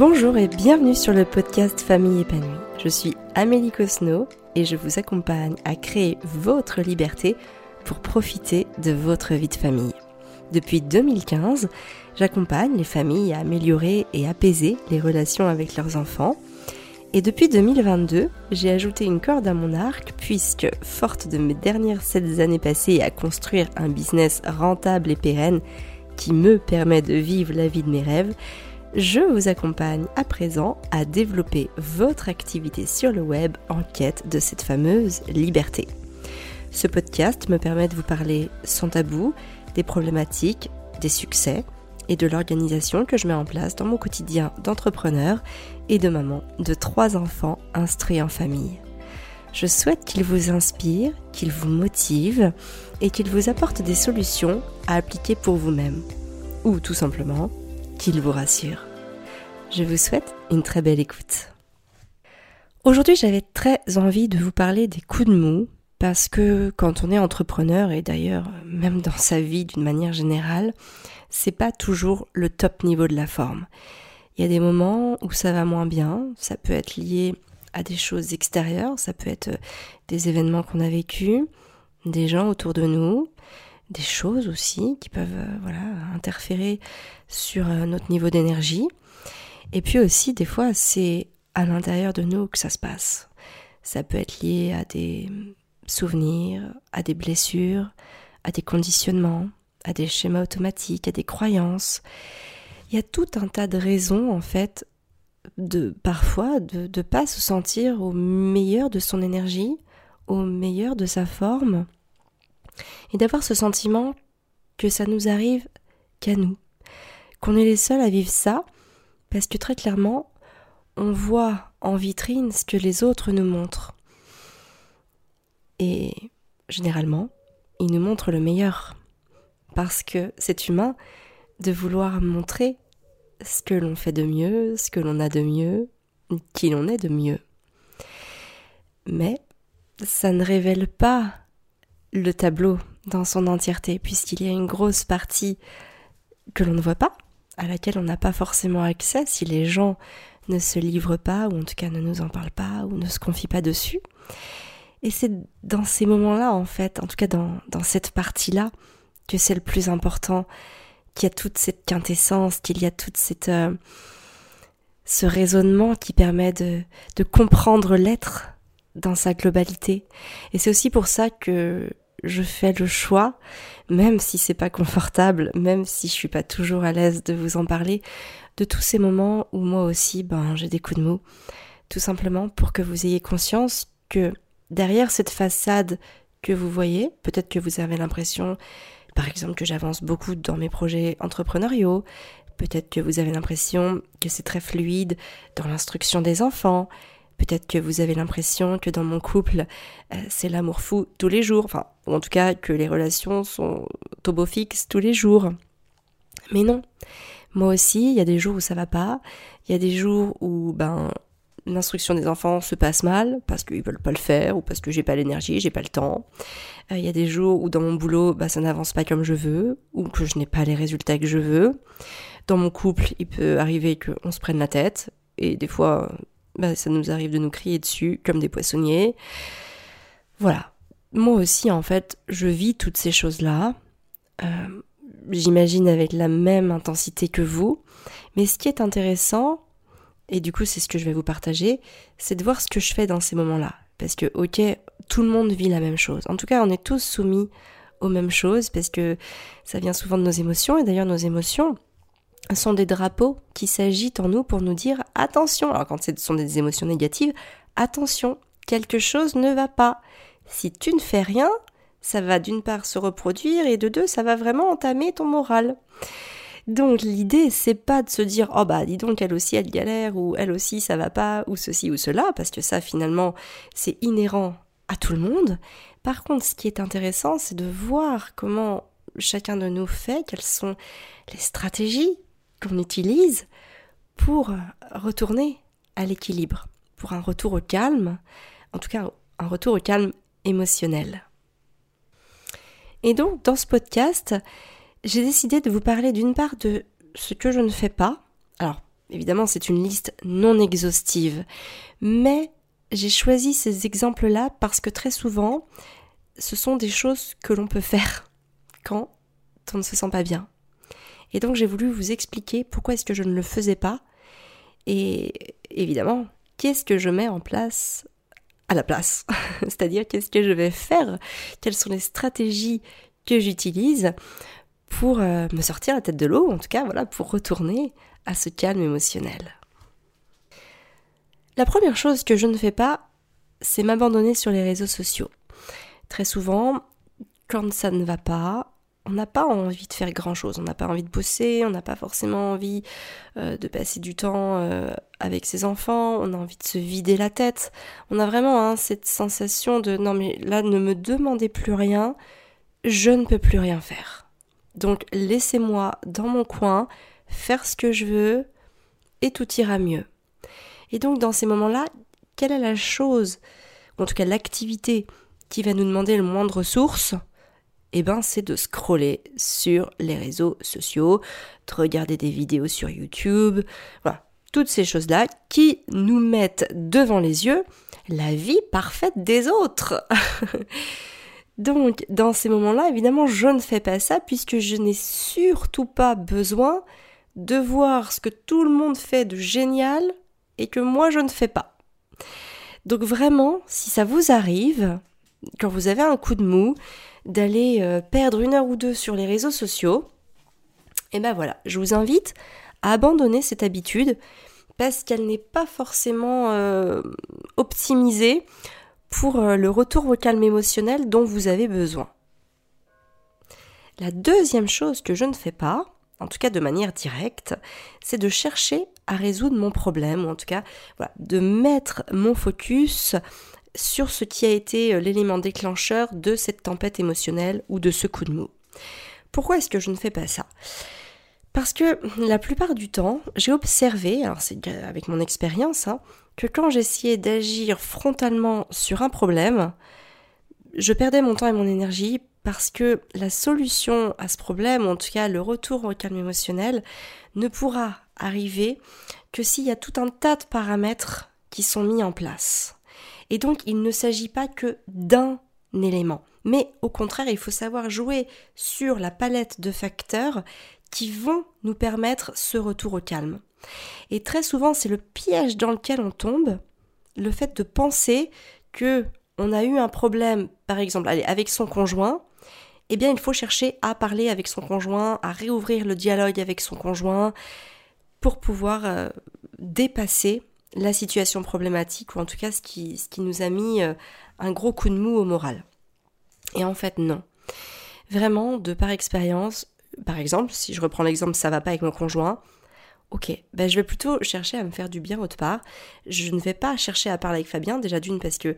Bonjour et bienvenue sur le podcast Famille épanouie. Je suis Amélie Cosno et je vous accompagne à créer votre liberté pour profiter de votre vie de famille. Depuis 2015, j'accompagne les familles à améliorer et apaiser les relations avec leurs enfants. Et depuis 2022, j'ai ajouté une corde à mon arc puisque, forte de mes dernières 7 années passées à construire un business rentable et pérenne qui me permet de vivre la vie de mes rêves, je vous accompagne à présent à développer votre activité sur le web en quête de cette fameuse liberté. Ce podcast me permet de vous parler sans tabou des problématiques, des succès et de l'organisation que je mets en place dans mon quotidien d'entrepreneur et de maman de trois enfants instruits en famille. Je souhaite qu'il vous inspire, qu'il vous motive et qu'il vous apporte des solutions à appliquer pour vous-même. Ou tout simplement qu'il vous rassure. Je vous souhaite une très belle écoute. Aujourd'hui, j'avais très envie de vous parler des coups de mou parce que quand on est entrepreneur et d'ailleurs même dans sa vie d'une manière générale, c'est pas toujours le top niveau de la forme. Il y a des moments où ça va moins bien, ça peut être lié à des choses extérieures, ça peut être des événements qu'on a vécus, des gens autour de nous, des choses aussi qui peuvent euh, voilà, interférer sur euh, notre niveau d'énergie. Et puis aussi, des fois, c'est à l'intérieur de nous que ça se passe. Ça peut être lié à des souvenirs, à des blessures, à des conditionnements, à des schémas automatiques, à des croyances. Il y a tout un tas de raisons, en fait, de parfois de ne pas se sentir au meilleur de son énergie, au meilleur de sa forme, et d'avoir ce sentiment que ça nous arrive qu'à nous, qu'on est les seuls à vivre ça, parce que très clairement, on voit en vitrine ce que les autres nous montrent. Et généralement, ils nous montrent le meilleur, parce que c'est humain de vouloir montrer ce que l'on fait de mieux, ce que l'on a de mieux, qui l'on est de mieux. Mais ça ne révèle pas le tableau dans son entièreté, puisqu'il y a une grosse partie que l'on ne voit pas, à laquelle on n'a pas forcément accès si les gens ne se livrent pas, ou en tout cas ne nous en parlent pas, ou ne se confient pas dessus. Et c'est dans ces moments-là, en fait, en tout cas dans, dans cette partie-là, que c'est le plus important, qu'il y a toute cette quintessence, qu'il y a toute cette... Euh, ce raisonnement qui permet de, de comprendre l'être dans sa globalité. Et c'est aussi pour ça que je fais le choix, même si c'est pas confortable, même si je suis pas toujours à l'aise de vous en parler, de tous ces moments où moi aussi, ben, j'ai des coups de mots. Tout simplement pour que vous ayez conscience que derrière cette façade que vous voyez, peut-être que vous avez l'impression, par exemple, que j'avance beaucoup dans mes projets entrepreneuriaux, peut-être que vous avez l'impression que c'est très fluide dans l'instruction des enfants, Peut-être que vous avez l'impression que dans mon couple, euh, c'est l'amour fou tous les jours, enfin, ou en tout cas que les relations sont tobo fixes tous les jours. Mais non. Moi aussi, il y a des jours où ça va pas, il y a des jours où ben l'instruction des enfants se passe mal parce qu'ils veulent pas le faire ou parce que j'ai pas l'énergie, j'ai pas le temps. Euh, il y a des jours où dans mon boulot, ben, ça n'avance pas comme je veux ou que je n'ai pas les résultats que je veux. Dans mon couple, il peut arriver qu'on se prenne la tête et des fois bah, ça nous arrive de nous crier dessus comme des poissonniers. Voilà. Moi aussi, en fait, je vis toutes ces choses-là. Euh, j'imagine avec la même intensité que vous. Mais ce qui est intéressant, et du coup c'est ce que je vais vous partager, c'est de voir ce que je fais dans ces moments-là. Parce que, ok, tout le monde vit la même chose. En tout cas, on est tous soumis aux mêmes choses parce que ça vient souvent de nos émotions. Et d'ailleurs, nos émotions, sont des drapeaux qui s'agitent en nous pour nous dire attention. Alors quand ce sont des émotions négatives, attention, quelque chose ne va pas. Si tu ne fais rien, ça va d'une part se reproduire et de deux, ça va vraiment entamer ton moral. Donc l'idée c'est pas de se dire oh bah dis donc elle aussi elle galère ou elle aussi ça va pas ou ceci ou cela parce que ça finalement c'est inhérent à tout le monde. Par contre ce qui est intéressant c'est de voir comment chacun de nous fait, quelles sont les stratégies qu'on utilise pour retourner à l'équilibre, pour un retour au calme, en tout cas un retour au calme émotionnel. Et donc dans ce podcast, j'ai décidé de vous parler d'une part de ce que je ne fais pas. Alors évidemment, c'est une liste non exhaustive. Mais j'ai choisi ces exemples-là parce que très souvent, ce sont des choses que l'on peut faire quand on ne se sent pas bien. Et donc j'ai voulu vous expliquer pourquoi est-ce que je ne le faisais pas. Et évidemment, qu'est-ce que je mets en place à la place? C'est-à-dire qu'est-ce que je vais faire? Quelles sont les stratégies que j'utilise pour euh, me sortir la tête de l'eau, en tout cas, voilà, pour retourner à ce calme émotionnel? La première chose que je ne fais pas, c'est m'abandonner sur les réseaux sociaux. Très souvent, quand ça ne va pas, on n'a pas envie de faire grand chose, on n'a pas envie de bosser, on n'a pas forcément envie euh, de passer du temps euh, avec ses enfants, on a envie de se vider la tête. On a vraiment hein, cette sensation de non mais là ne me demandez plus rien, je ne peux plus rien faire. Donc laissez-moi dans mon coin faire ce que je veux et tout ira mieux. Et donc dans ces moments-là, quelle est la chose, ou en tout cas l'activité qui va nous demander le moins de ressources eh ben, c'est de scroller sur les réseaux sociaux, de regarder des vidéos sur YouTube, voilà, toutes ces choses-là qui nous mettent devant les yeux la vie parfaite des autres. Donc, dans ces moments-là, évidemment, je ne fais pas ça puisque je n'ai surtout pas besoin de voir ce que tout le monde fait de génial et que moi je ne fais pas. Donc vraiment, si ça vous arrive, quand vous avez un coup de mou, d'aller euh, perdre une heure ou deux sur les réseaux sociaux, et ben voilà, je vous invite à abandonner cette habitude parce qu'elle n'est pas forcément euh, optimisée pour euh, le retour au calme émotionnel dont vous avez besoin. La deuxième chose que je ne fais pas, en tout cas de manière directe, c'est de chercher à résoudre mon problème, ou en tout cas de mettre mon focus sur ce qui a été euh, l'élément déclencheur de cette tempête émotionnelle ou de ce coup de mou. Pourquoi est-ce que je ne fais pas ça? Parce que la plupart du temps, j'ai observé, alors c'est avec mon expérience, hein, que quand j'essayais d'agir frontalement sur un problème, je perdais mon temps et mon énergie parce que la solution à ce problème, en tout cas le retour au calme émotionnel, ne pourra arriver que s'il y a tout un tas de paramètres qui sont mis en place. Et donc il ne s'agit pas que d'un élément, mais au contraire il faut savoir jouer sur la palette de facteurs qui vont nous permettre ce retour au calme. Et très souvent, c'est le piège dans lequel on tombe, le fait de penser que on a eu un problème, par exemple, avec son conjoint, eh bien, il faut chercher à parler avec son conjoint, à réouvrir le dialogue avec son conjoint pour pouvoir euh, dépasser la situation problématique, ou en tout cas ce qui, ce qui nous a mis euh, un gros coup de mou au moral. Et en fait, non. Vraiment, de par expérience, par exemple, si je reprends l'exemple ça va pas avec mon conjoint, ok, ben je vais plutôt chercher à me faire du bien autre part. Je ne vais pas chercher à parler avec Fabien, déjà d'une parce que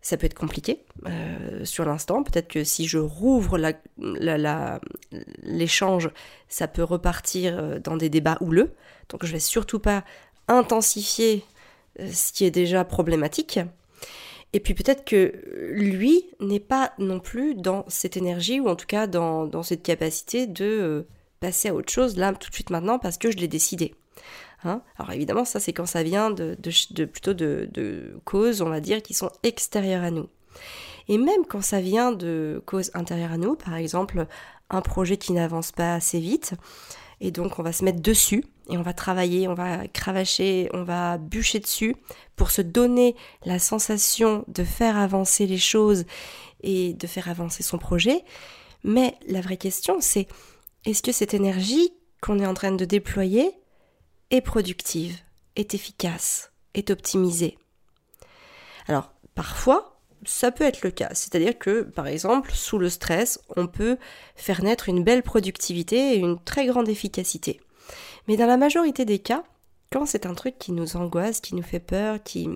ça peut être compliqué euh, sur l'instant. Peut-être que si je rouvre l'échange, ça peut repartir euh, dans des débats houleux. Donc je vais surtout pas intensifier euh, ce qui est déjà problématique. Et puis peut-être que lui n'est pas non plus dans cette énergie, ou en tout cas dans, cette capacité de passer à autre chose là tout de suite maintenant parce que je l'ai décidé. Hein? Alors évidemment, ça c'est quand ça vient de, plutôt de, causes, on va dire, qui sont extérieures à nous. Et même quand ça vient de causes intérieures à nous, par exemple un projet qui n'avance pas assez vite, et donc on va se mettre dessus et on va travailler, on va cravacher, on va bûcher dessus pour se donner la sensation de faire avancer les choses et de faire avancer son projet. Mais la vraie question c'est est-ce que cette énergie qu'on est en train de déployer est productive, est efficace, est optimisée? Alors, parfois, ça peut être le cas. C'est-à-dire que, par exemple, sous le stress, on peut faire naître une belle productivité et une très grande efficacité. Mais dans la majorité des cas, quand c'est un truc qui nous angoisse, qui nous fait peur, qui,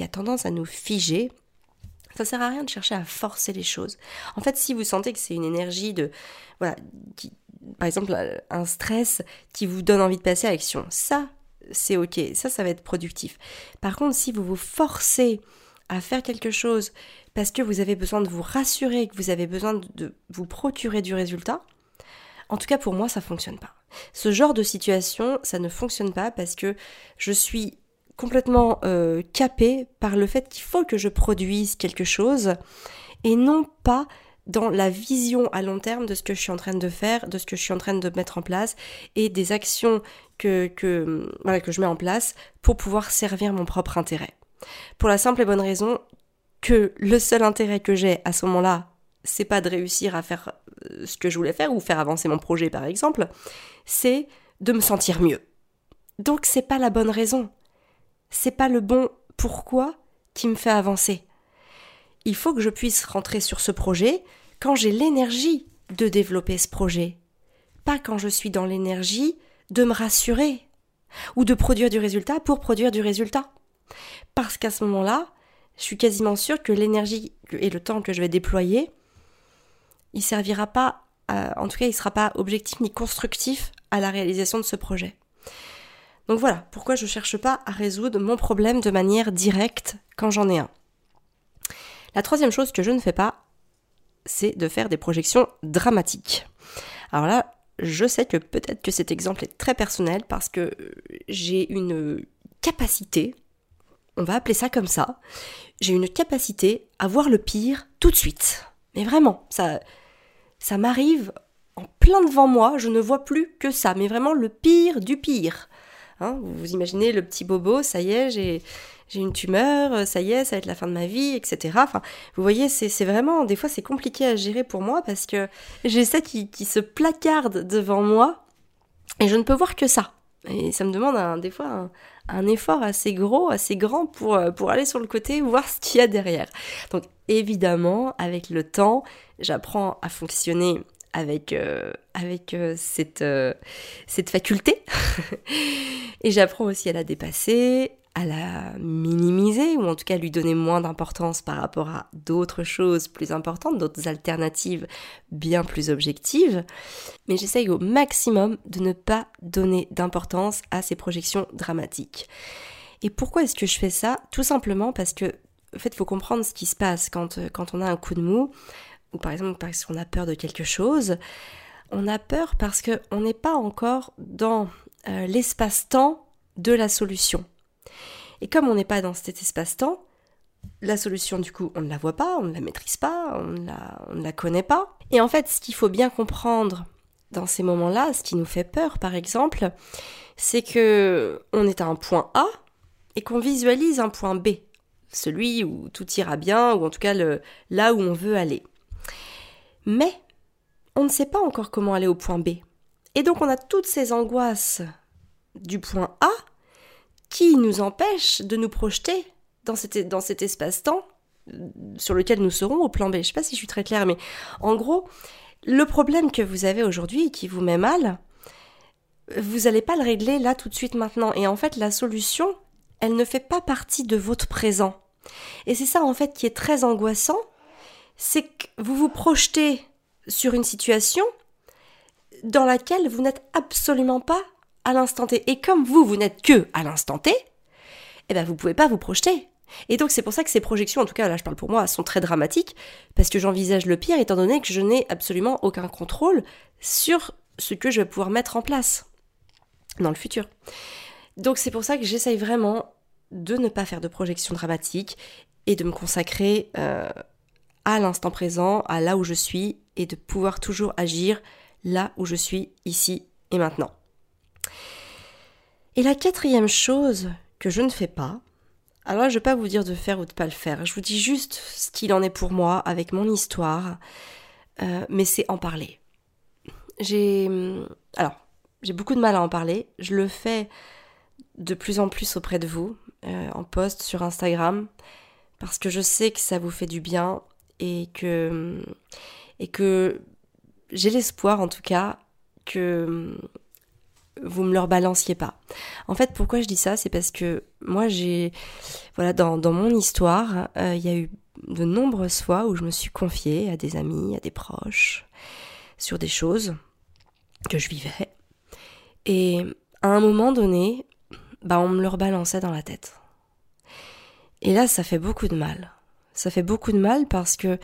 a tendance à nous figer, ça sert à rien de chercher à forcer les choses. En fait, si vous sentez que c'est une énergie de, voilà, qui, par exemple, un stress qui vous donne envie de passer à l'action, ça, c'est ok. Ça, ça va être productif. Par contre, si vous vous forcez à faire quelque chose parce que vous avez besoin de vous rassurer, que vous avez besoin de vous procurer du résultat, en tout cas pour moi, ça fonctionne pas. Ce genre de situation, ça ne fonctionne pas parce que je suis complètement euh, capée par le fait qu'il faut que je produise quelque chose et non pas dans la vision à long terme de ce que je suis en train de faire, de ce que je suis en train de mettre en place et des actions que, que, voilà, que je mets en place pour pouvoir servir mon propre intérêt. Pour la simple et bonne raison que le seul intérêt que j'ai à ce moment-là, c'est pas de réussir à faire euh, ce que je voulais faire ou faire avancer mon projet par exemple, c'est de me sentir mieux. Donc c'est pas la bonne raison. C'est pas le bon pourquoi qui me fait avancer il faut que je puisse rentrer sur ce projet quand j'ai l'énergie de développer ce projet, pas quand je suis dans l'énergie de me rassurer ou de produire du résultat pour produire du résultat. Parce qu'à ce moment-là, je suis quasiment sûre que l'énergie et le temps que je vais déployer, il servira pas, en tout cas, il ne sera pas objectif ni constructif à la réalisation de ce projet. Donc voilà, pourquoi je ne cherche pas à résoudre mon problème de manière directe quand j'en ai un. La troisième chose que je ne fais pas, c'est de faire des projections dramatiques. Alors là, je sais que peut-être que cet exemple est très personnel parce que j'ai une capacité, on va appeler ça comme ça, j'ai une capacité à voir le pire tout de suite. Mais vraiment, ça, ça m'arrive en plein devant moi, je ne vois plus que ça, mais vraiment le pire du pire. Hein, vous imaginez le petit bobo, ça y est, j'ai une tumeur, ça y est, ça va être la fin de ma vie, etc. Enfin, vous voyez, c'est vraiment, des fois, c'est compliqué à gérer pour moi parce que j'ai ça qui, se placarde devant moi et je ne peux voir que ça. Et ça me demande des fois un, effort assez gros, assez grand pour, euh, pour aller sur le côté, voir ce qu'il y a derrière. Donc évidemment, avec le temps, j'apprends à fonctionner avec, euh, cette, cette faculté. et j'apprends aussi à la dépasser, à la minimiser ou en tout cas lui donner moins d'importance par rapport à d'autres choses plus importantes, d'autres alternatives bien plus objectives. Mais j'essaye au maximum de ne pas donner d'importance à ces projections dramatiques. Et pourquoi est-ce que je fais ça? Tout simplement parce que, en fait, il faut comprendre ce qui se passe quand, on a un coup de mou, ou par exemple parce qu'on a peur de quelque chose. On a peur parce qu'on n'est pas encore dans euh, l'espace-temps de la solution. Et comme on n'est pas dans cet espace-temps, la solution, du coup, on ne la voit pas, on ne la maîtrise pas, on ne la, connaît pas. Et en fait, ce qu'il faut bien comprendre dans ces moments-là, ce qui nous fait peur, par exemple, c'est que on est à un point A et qu'on visualise un point B, celui où tout ira bien, ou en tout cas là où on veut aller. Mais on ne sait pas encore comment aller au point B. Et donc on a toutes ces angoisses du point A qui nous empêche de nous projeter dans cet, espace-temps euh, sur lequel nous serons au plan B. Je ne sais pas si je suis très claire, mais en gros, le problème que vous avez aujourd'hui qui vous met mal, vous n'allez pas le régler là tout de suite maintenant. Et en fait, la solution, elle ne fait pas partie de votre présent. Et c'est ça en fait qui est très angoissant, c'est que vous vous projetez sur une situation dans laquelle vous n'êtes absolument pas à l'instant T. Et comme vous, vous n'êtes que à l'instant T, eh ben vous pouvez pas vous projeter. Et donc c'est pour ça que ces projections, en tout cas là je parle pour moi, sont très dramatiques, parce que j'envisage le pire étant donné que je n'ai absolument aucun contrôle sur ce que je vais pouvoir mettre en place dans le futur. Donc c'est pour ça que j'essaye vraiment de ne pas faire de projections dramatiques et de me consacrer euh, à l'instant présent, à là où je suis, et de pouvoir toujours agir là où je suis, ici et maintenant. Et la quatrième chose que je ne fais pas, alors je ne vais pas vous dire de faire ou de pas le faire, je vous dis juste ce qu'il en est pour moi avec mon histoire, euh, mais c'est en parler. J'ai alors j'ai beaucoup de mal à en parler, je le fais de plus en plus auprès de vous, euh, en post sur Instagram, parce que je sais que ça vous fait du bien et que et que j'ai l'espoir en tout cas que vous me leur balanciez pas. En fait, pourquoi je dis ça C'est parce que moi, j'ai. Voilà, dans, mon histoire, euh, il y a eu de nombreuses fois où je me suis confiée à des amis, à des proches, sur des choses que je vivais. Et à un moment donné, bah, on me leur balançait dans la tête. Et là, ça fait beaucoup de mal. Ça fait beaucoup de mal parce que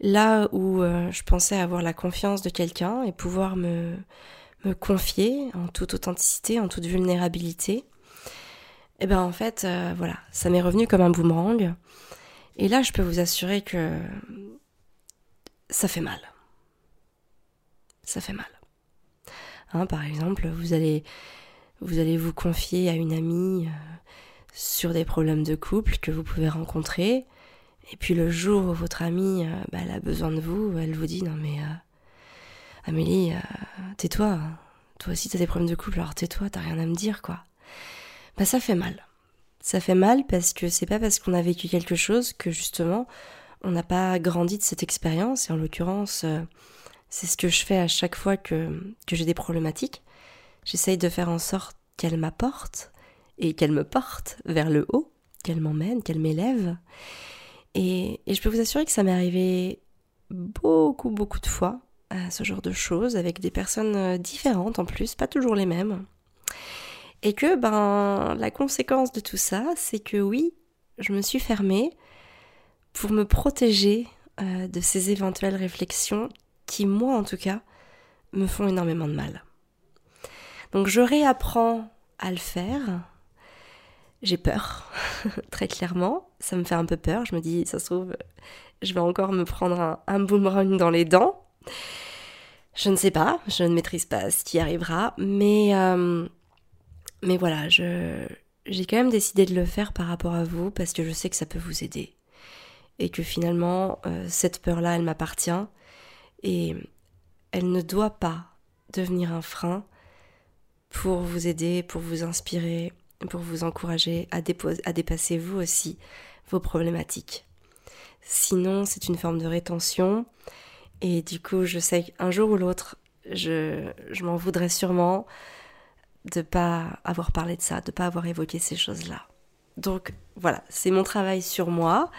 là où euh, je pensais avoir la confiance de quelqu'un et pouvoir me me confier en toute authenticité, en toute vulnérabilité, et eh ben en fait, euh, voilà, ça m'est revenu comme un boomerang. Et là, je peux vous assurer que ça fait mal. Ça fait mal. Hein, par exemple, vous allez, vous allez vous confier à une amie euh, sur des problèmes de couple que vous pouvez rencontrer. Et puis le jour où votre amie euh, bah, a besoin de vous, elle vous dit non mais Amélie, tais-toi. Toi aussi t'as des problèmes de couple, alors tais-toi, t'as rien à me dire quoi bah ça fait mal. Ça fait mal parce que c'est pas parce qu'on a vécu quelque chose que justement on n'a pas grandi de cette expérience et en l'occurrence euh, c'est ce que je fais à chaque fois que, que j'ai des problématiques. J'essaye de faire en sorte qu'elle m'apporte et qu'elle me porte vers le haut, qu'elle m'emmène, qu'elle m'élève. Et, et, je peux vous assurer que ça m'est arrivé beaucoup, beaucoup de fois, ce genre de choses, avec des personnes euh, différentes en plus, pas toujours les mêmes. Et que ben la conséquence de tout ça, c'est que oui, je me suis fermée pour me protéger euh, de ces éventuelles réflexions qui, moi en tout cas, me font énormément de mal. Donc je réapprends à le faire. J'ai peur, très clairement. Ça me fait un peu peur. Je me dis, ça se trouve, je vais encore me prendre un, boomerang dans les dents. Je ne sais pas, je ne maîtrise pas ce qui arrivera, mais euh, mais voilà, je, j'ai quand même décidé de le faire par rapport à vous parce que je sais que ça peut vous aider. Et que finalement, euh, cette peur-là, elle m'appartient. Et elle ne doit pas devenir un frein pour vous aider, pour vous inspirer, pour vous encourager à, à dépasser vous aussi vos problématiques. Sinon, c'est une forme de rétention. Et du coup, je sais qu'un jour ou l'autre, je, m'en voudrais sûrement de pas avoir parlé de ça, de pas avoir évoqué ces choses-là. Donc voilà, c'est mon travail sur moi,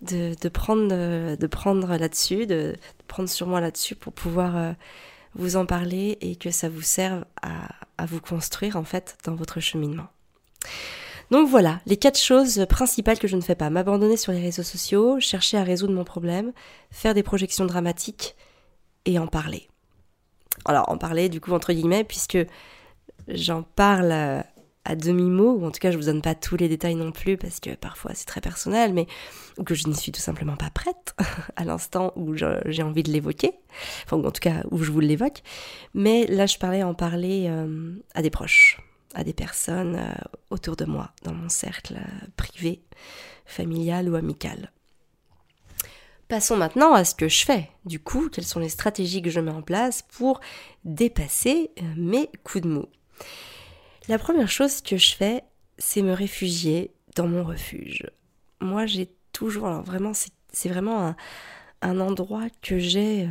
de, prendre, de prendre là-dessus, de, prendre sur moi là-dessus pour pouvoir euh, vous en parler et que ça vous serve à, à vous construire en fait dans votre cheminement. Donc voilà, les quatre choses principales que je ne fais pas. M'abandonner sur les réseaux sociaux, chercher à résoudre mon problème, faire des projections dramatiques et en parler. Alors en parler du coup entre guillemets puisque j'en parle à, demi-mot, ou en tout cas je vous donne pas tous les détails non plus parce que parfois c'est très personnel, mais ou que je n'y suis tout simplement pas prête à l'instant où j'ai envie de l'évoquer, enfin en tout cas où je vous l'évoque. Mais là je parlais en parler euh, à des proches, à des personnes euh, autour de moi, dans mon cercle euh, privé, familial ou amical. Passons maintenant à ce que je fais. Du coup, quelles sont les stratégies que je mets en place pour dépasser mes coups de mou? La première chose que je fais, c'est me réfugier dans mon refuge. Moi, j'ai toujours, alors vraiment, c'est vraiment un, endroit que j'ai euh,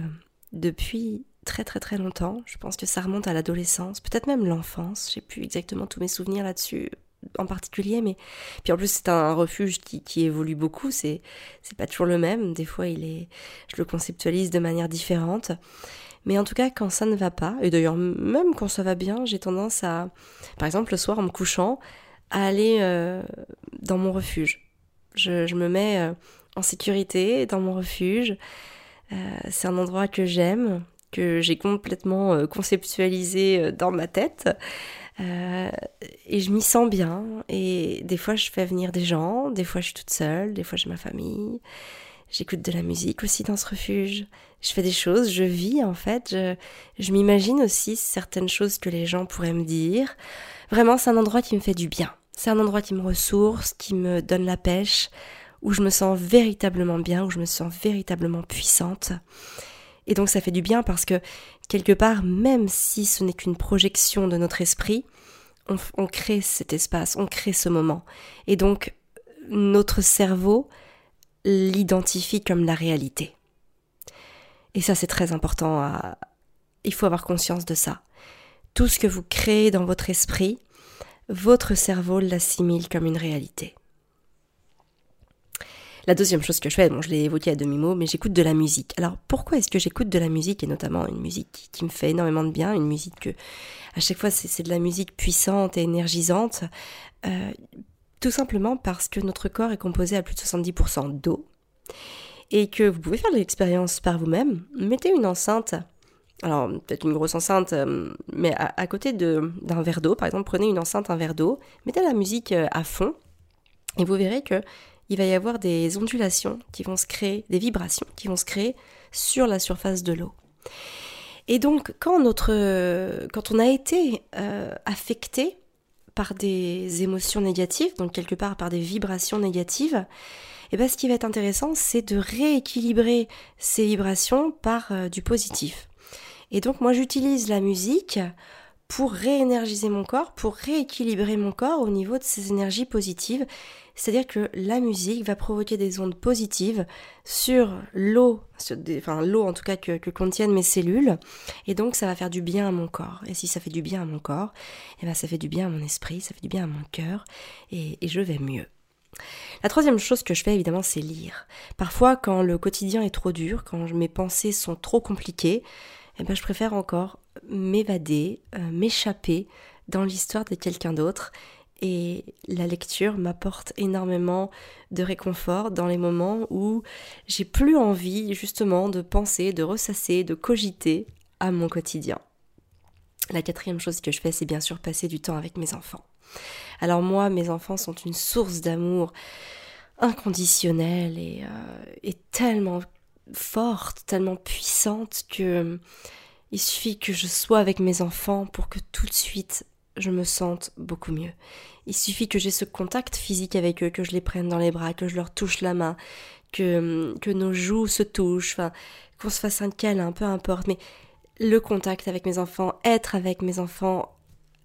depuis très très très longtemps. Je pense que ça remonte à l'adolescence, peut-être même l'enfance. J'ai plus exactement tous mes souvenirs là-dessus en particulier, mais puis en plus c'est un refuge qui, qui évolue beaucoup. C'est c'est pas toujours le même. Des fois, il est, je le conceptualise de manière différente. Mais en tout cas, quand ça ne va pas, et d'ailleurs même quand ça va bien, j'ai tendance à, par exemple le soir en me couchant, à aller euh, dans mon refuge. Je, me mets euh, en sécurité dans mon refuge. Euh, c'est un endroit que j'aime, que j'ai complètement conceptualisé dans ma tête. et je m'y sens bien. Et des fois, je fais venir des gens, des fois, je suis toute seule, des fois, j'ai ma famille. J'écoute de la musique aussi dans ce refuge. Je fais des choses, je vis en fait. Je, je m'imagine aussi certaines choses que les gens pourraient me dire. Vraiment, c'est un endroit qui me fait du bien. C'est un endroit qui me ressource, qui me donne la pêche, où je me sens véritablement bien, où je me sens véritablement puissante. Et donc ça fait du bien parce que quelque part, même si ce n'est qu'une projection de notre esprit, on, crée cet espace, on crée ce moment. Et donc notre cerveau l'identifie comme la réalité. Et ça, c'est très important. À... Il faut avoir conscience de ça. Tout ce que vous créez dans votre esprit, votre cerveau l'assimile comme une réalité. La deuxième chose que je fais, bon, je l'ai évoqué à demi-mot, mais j'écoute de la musique. Alors pourquoi est-ce que j'écoute de la musique, et notamment une musique qui, me fait énormément de bien, une musique que, à chaque fois, c'est de la musique puissante et énergisante euh, tout simplement parce que notre corps est composé à plus de 70% d'eau et que vous pouvez faire l'expérience par vous-même. Mettez une enceinte alors peut-être une grosse enceinte, euh, mais à, côté d'un verre d'eau, par exemple, prenez une enceinte, un verre d'eau, mettez la musique euh, à fond, et vous verrez que il va y avoir des ondulations qui vont se créer, des vibrations qui vont se créer sur la surface de l'eau. Et donc, quand, notre, quand on a été euh, affecté par des émotions négatives, donc quelque part par des vibrations négatives, et eh bien ce qui va être intéressant, c'est de rééquilibrer ces vibrations par du positif. Et donc moi j'utilise la musique pour réénergiser mon corps, pour rééquilibrer mon corps au niveau de ces énergies positives. C'est-à-dire que la musique va provoquer des ondes positives sur l'eau, enfin l'eau en tout cas que, contiennent mes cellules, et donc ça va faire du bien à mon corps. Et si ça fait du bien à mon corps, et eh ben ça fait du bien à mon esprit, ça fait du bien à mon cœur, et, et je vais mieux. La troisième chose que je fais évidemment c'est lire. Parfois quand le quotidien est trop dur, quand mes pensées sont trop compliquées, eh ben, je préfère encore m'évader, euh, m'échapper dans l'histoire de quelqu'un d'autre. Et la lecture m'apporte énormément de réconfort dans les moments où j'ai plus envie justement de penser, de ressasser, de cogiter à mon quotidien. La quatrième chose que je fais, c'est bien sûr passer du temps avec mes enfants. Alors moi, mes enfants sont une source d'amour inconditionnel et, euh, et tellement forte, tellement puissante que il suffit que je sois avec mes enfants pour que tout de suite je me sente beaucoup mieux. Il suffit que j'ai ce contact physique avec eux, que je les prenne dans les bras, que je leur touche la main, que, que nos joues se touchent, enfin, qu'on se fasse un câlin, peu importe, mais le contact avec mes enfants, être avec mes enfants,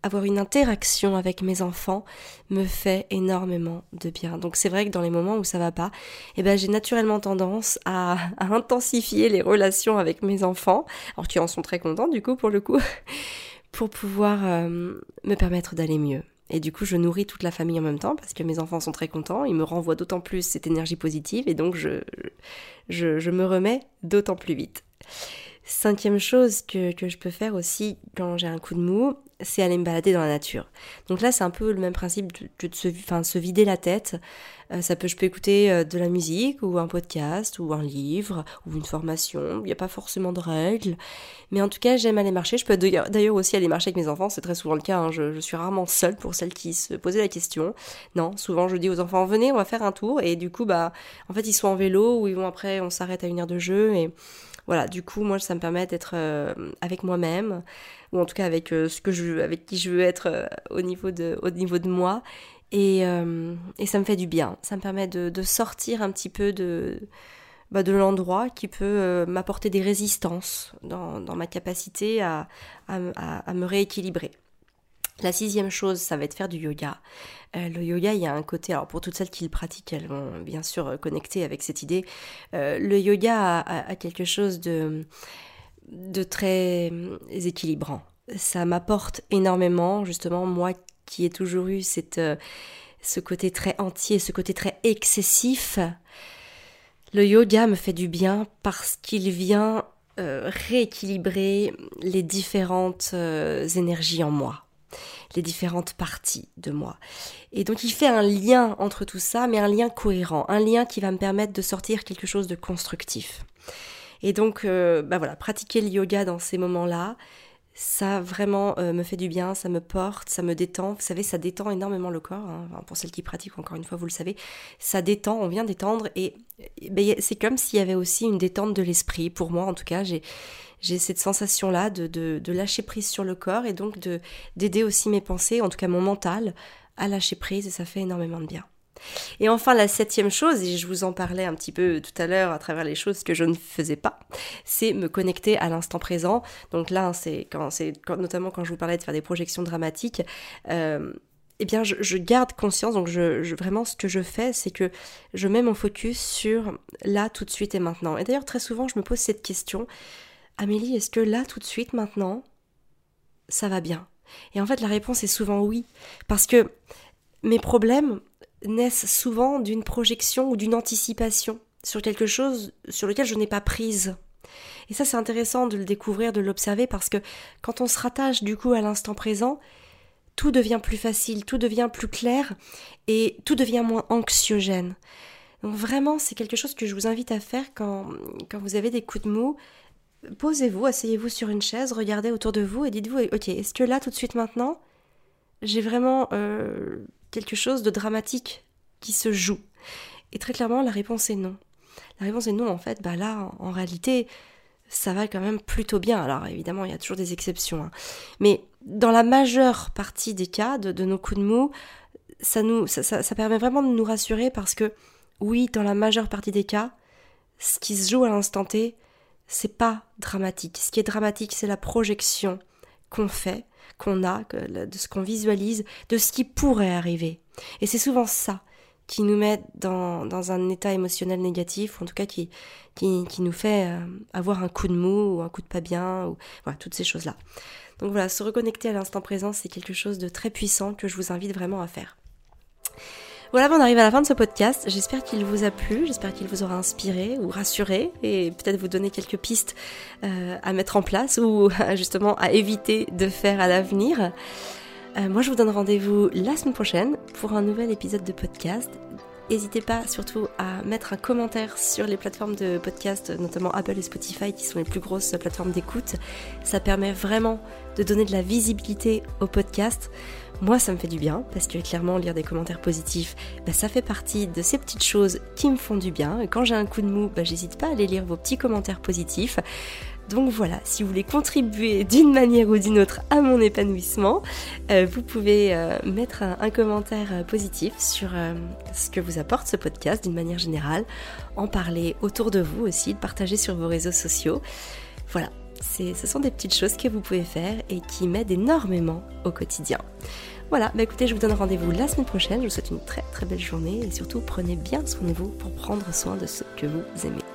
avoir une interaction avec mes enfants me fait énormément de bien. Donc c'est vrai que dans les moments où ça va pas, eh ben j'ai naturellement tendance à, intensifier les relations avec mes enfants, alors qui en sont très contents du coup pour le coup, pour pouvoir euh, me permettre d'aller mieux. Et du coup, je nourris toute la famille en même temps parce que mes enfants sont très contents. Ils me renvoient d'autant plus cette énergie positive et donc je, je, je me remets d'autant plus vite. Cinquième chose que, que, je peux faire aussi quand j'ai un coup de mou, c'est aller me balader dans la nature. Donc là, c'est un peu le même principe de, se, enfin, se vider la tête. Euh, ça peut, je peux écouter euh, de la musique ou un podcast ou un livre ou une formation. Il n'y a pas forcément de règles. Mais en tout cas, j'aime aller marcher. Je peux d'ailleurs aussi aller marcher avec mes enfants. C'est très souvent le cas. Hein. Je, je, suis rarement seule pour celles qui se posaient la question. Non, souvent je dis aux enfants, venez, on va faire un tour. Et du coup, bah, en fait, ils sont en vélo ou ils vont après, on s'arrête à une heure de jeu. Et voilà, du coup, moi, ça me permet d'être euh, avec moi-même, ou en tout cas avec euh, ce que je, avec qui je veux être euh, au niveau de, au niveau de moi. Et, ça me fait du bien. Ça me permet de, sortir un petit peu de, bah, de l'endroit qui peut m'apporter des résistances dans, dans ma capacité à, à, me rééquilibrer. La sixième chose, ça va être faire du yoga. Euh, le yoga, il y a un côté, alors pour toutes celles qui le pratiquent, elles vont bien sûr connecter avec cette idée. Euh, le yoga a, quelque chose de, très équilibrant. Ça m'apporte énormément, justement, moi qui ai toujours eu cette, euh, ce côté très entier, ce côté très excessif. Le yoga me fait du bien parce qu'il vient rééquilibrer les différentes énergies en moi différentes parties de moi. Et donc il fait un lien entre tout ça, mais un lien cohérent, un lien qui va me permettre de sortir quelque chose de constructif. Et donc, euh, bah voilà, pratiquer le yoga dans ces moments-là, ça vraiment euh, me fait du bien, ça me porte, ça me détend. Vous savez, ça détend énormément le corps. Hein. pour celles qui pratiquent, encore une fois, vous le savez, ça détend, on vient détendre. Et, ben, c'est comme s'il y avait aussi une détente de l'esprit. Pour moi, en tout cas, j'ai cette sensation-là de, de, lâcher prise sur le corps et donc de d'aider aussi mes pensées, en tout cas mon mental, à lâcher prise et ça fait énormément de bien. Et enfin, la septième chose, et je vous en parlais un petit peu tout à l'heure à travers les choses que je ne faisais pas, c'est me connecter à l'instant présent. Donc là, c'est quand, c'est notamment quand je vous parlais de faire des projections dramatiques. Euh, eh bien, je, garde conscience, donc je, vraiment ce que je fais, c'est que je mets mon focus sur là, tout de suite et maintenant. Et d'ailleurs, très souvent, je me pose cette question, Amélie, est-ce que là, tout de suite, maintenant, ça va bien? Et en fait, la réponse est souvent oui, parce que mes problèmes naissent souvent d'une projection ou d'une anticipation sur quelque chose sur lequel je n'ai pas prise. Et ça, c'est intéressant de le découvrir, de l'observer, parce que quand on se rattache du coup à l'instant présent, tout devient plus facile, tout devient plus clair et tout devient moins anxiogène. Donc vraiment, c'est quelque chose que je vous invite à faire quand, quand vous avez des coups de mou posez-vous, asseyez-vous sur une chaise, regardez autour de vous et dites-vous, ok, est-ce que là, tout de suite maintenant, j'ai vraiment euh, quelque chose de dramatique qui se joue Et très clairement, la réponse est non. La réponse est non, en fait, bah là, en réalité, ça va quand même plutôt bien. Alors évidemment, il y a toujours des exceptions. Hein. Mais dans la majeure partie des cas de, nos coups de mou, ça, nous, ça, permet vraiment de nous rassurer parce que oui, dans la majeure partie des cas, ce qui se joue à l'instant T, c'est pas dramatique. Ce qui est dramatique, c'est la projection qu'on fait, qu'on a, de ce qu'on visualise, de ce qui pourrait arriver. Et c'est souvent ça qui nous met dans, un état émotionnel négatif, ou en tout cas qui, qui, qui nous fait euh, avoir un coup de mou ou un coup de pas bien, ou voilà, toutes ces choses-là. Donc voilà, se reconnecter à l'instant présent, c'est quelque chose de très puissant que je vous invite vraiment à faire. Voilà, on arrive à la fin de ce podcast. J'espère qu'il vous a plu, j'espère qu'il vous aura inspiré ou rassuré et peut-être vous donner quelques pistes euh, à mettre en place ou justement à éviter de faire à l'avenir. Euh, moi, je vous donne rendez-vous la semaine prochaine pour un nouvel épisode de podcast. N'hésitez pas surtout à mettre un commentaire sur les plateformes de podcast, notamment Apple et Spotify, qui sont les plus grosses plateformes d'écoute. Ça permet vraiment de donner de la visibilité au podcast. Moi, ça me fait du bien, parce que clairement, lire des commentaires positifs, bah, ça fait partie de ces petites choses qui me font du bien. Quand j'ai un coup de mou, bah, j'hésite pas à aller lire vos petits commentaires positifs. Donc voilà, si vous voulez contribuer d'une manière ou d'une autre à mon épanouissement, euh, vous pouvez euh, mettre un, commentaire euh, positif sur ce que vous apporte ce podcast d'une manière générale, en parler autour de vous aussi, le partager sur vos réseaux sociaux. Voilà, ce sont des petites choses que vous pouvez faire et qui m'aident énormément au quotidien. Voilà, bah écoutez, je vous donne rendez-vous la semaine prochaine. Je vous souhaite une très très belle journée et surtout prenez bien soin de vous pour prendre soin de ce que vous aimez.